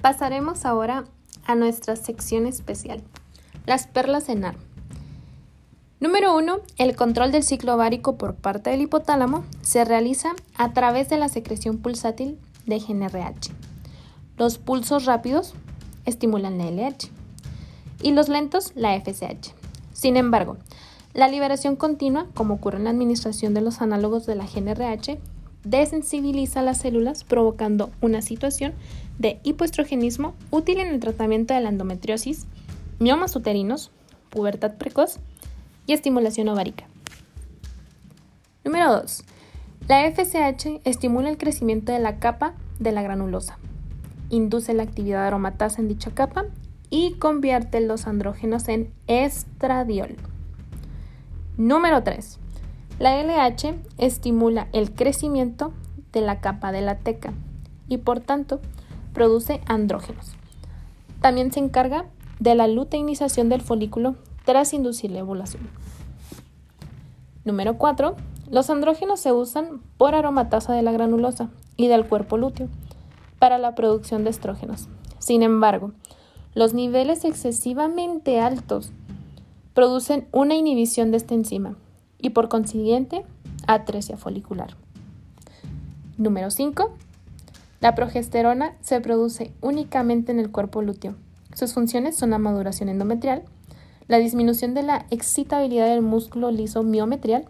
Pasaremos ahora a nuestra sección especial, las perlas en AR. Número 1. El control del ciclo ovárico por parte del hipotálamo se realiza a través de la secreción pulsátil de GNRH. Los pulsos rápidos estimulan la LH y los lentos la FSH. Sin embargo, la liberación continua, como ocurre en la administración de los análogos de la GNRH, desensibiliza las células provocando una situación de hipoestrogenismo útil en el tratamiento de la endometriosis, miomas uterinos, pubertad precoz y estimulación ovárica. Número 2. La FSH estimula el crecimiento de la capa de la granulosa, induce la actividad aromatasa en dicha capa y convierte los andrógenos en estradiol. Número 3. La LH estimula el crecimiento de la capa de la teca y por tanto produce andrógenos. También se encarga de la luteinización del folículo tras inducir la ovulación. Número 4. Los andrógenos se usan por aromatasa de la granulosa y del cuerpo lúteo para la producción de estrógenos. Sin embargo, los niveles excesivamente altos producen una inhibición de esta enzima y por consiguiente atresia folicular. Número 5. La progesterona se produce únicamente en el cuerpo lúteo. Sus funciones son la maduración endometrial, la disminución de la excitabilidad del músculo liso miometrial,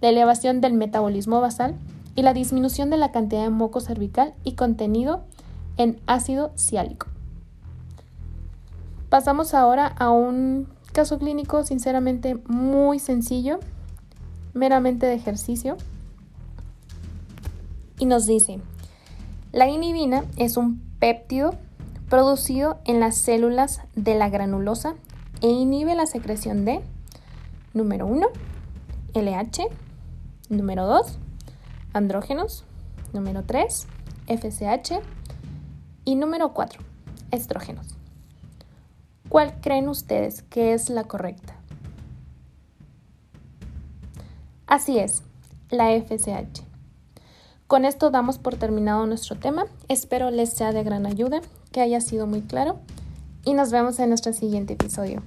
la elevación del metabolismo basal y la disminución de la cantidad de moco cervical y contenido en ácido ciálico. Pasamos ahora a un Caso clínico sinceramente muy sencillo, meramente de ejercicio. Y nos dice, la inhibina es un péptido producido en las células de la granulosa e inhibe la secreción de, número 1, LH, número 2, andrógenos, número 3, FSH y número 4, estrógenos. ¿Cuál creen ustedes que es la correcta? Así es, la FSH. Con esto damos por terminado nuestro tema. Espero les sea de gran ayuda, que haya sido muy claro y nos vemos en nuestro siguiente episodio.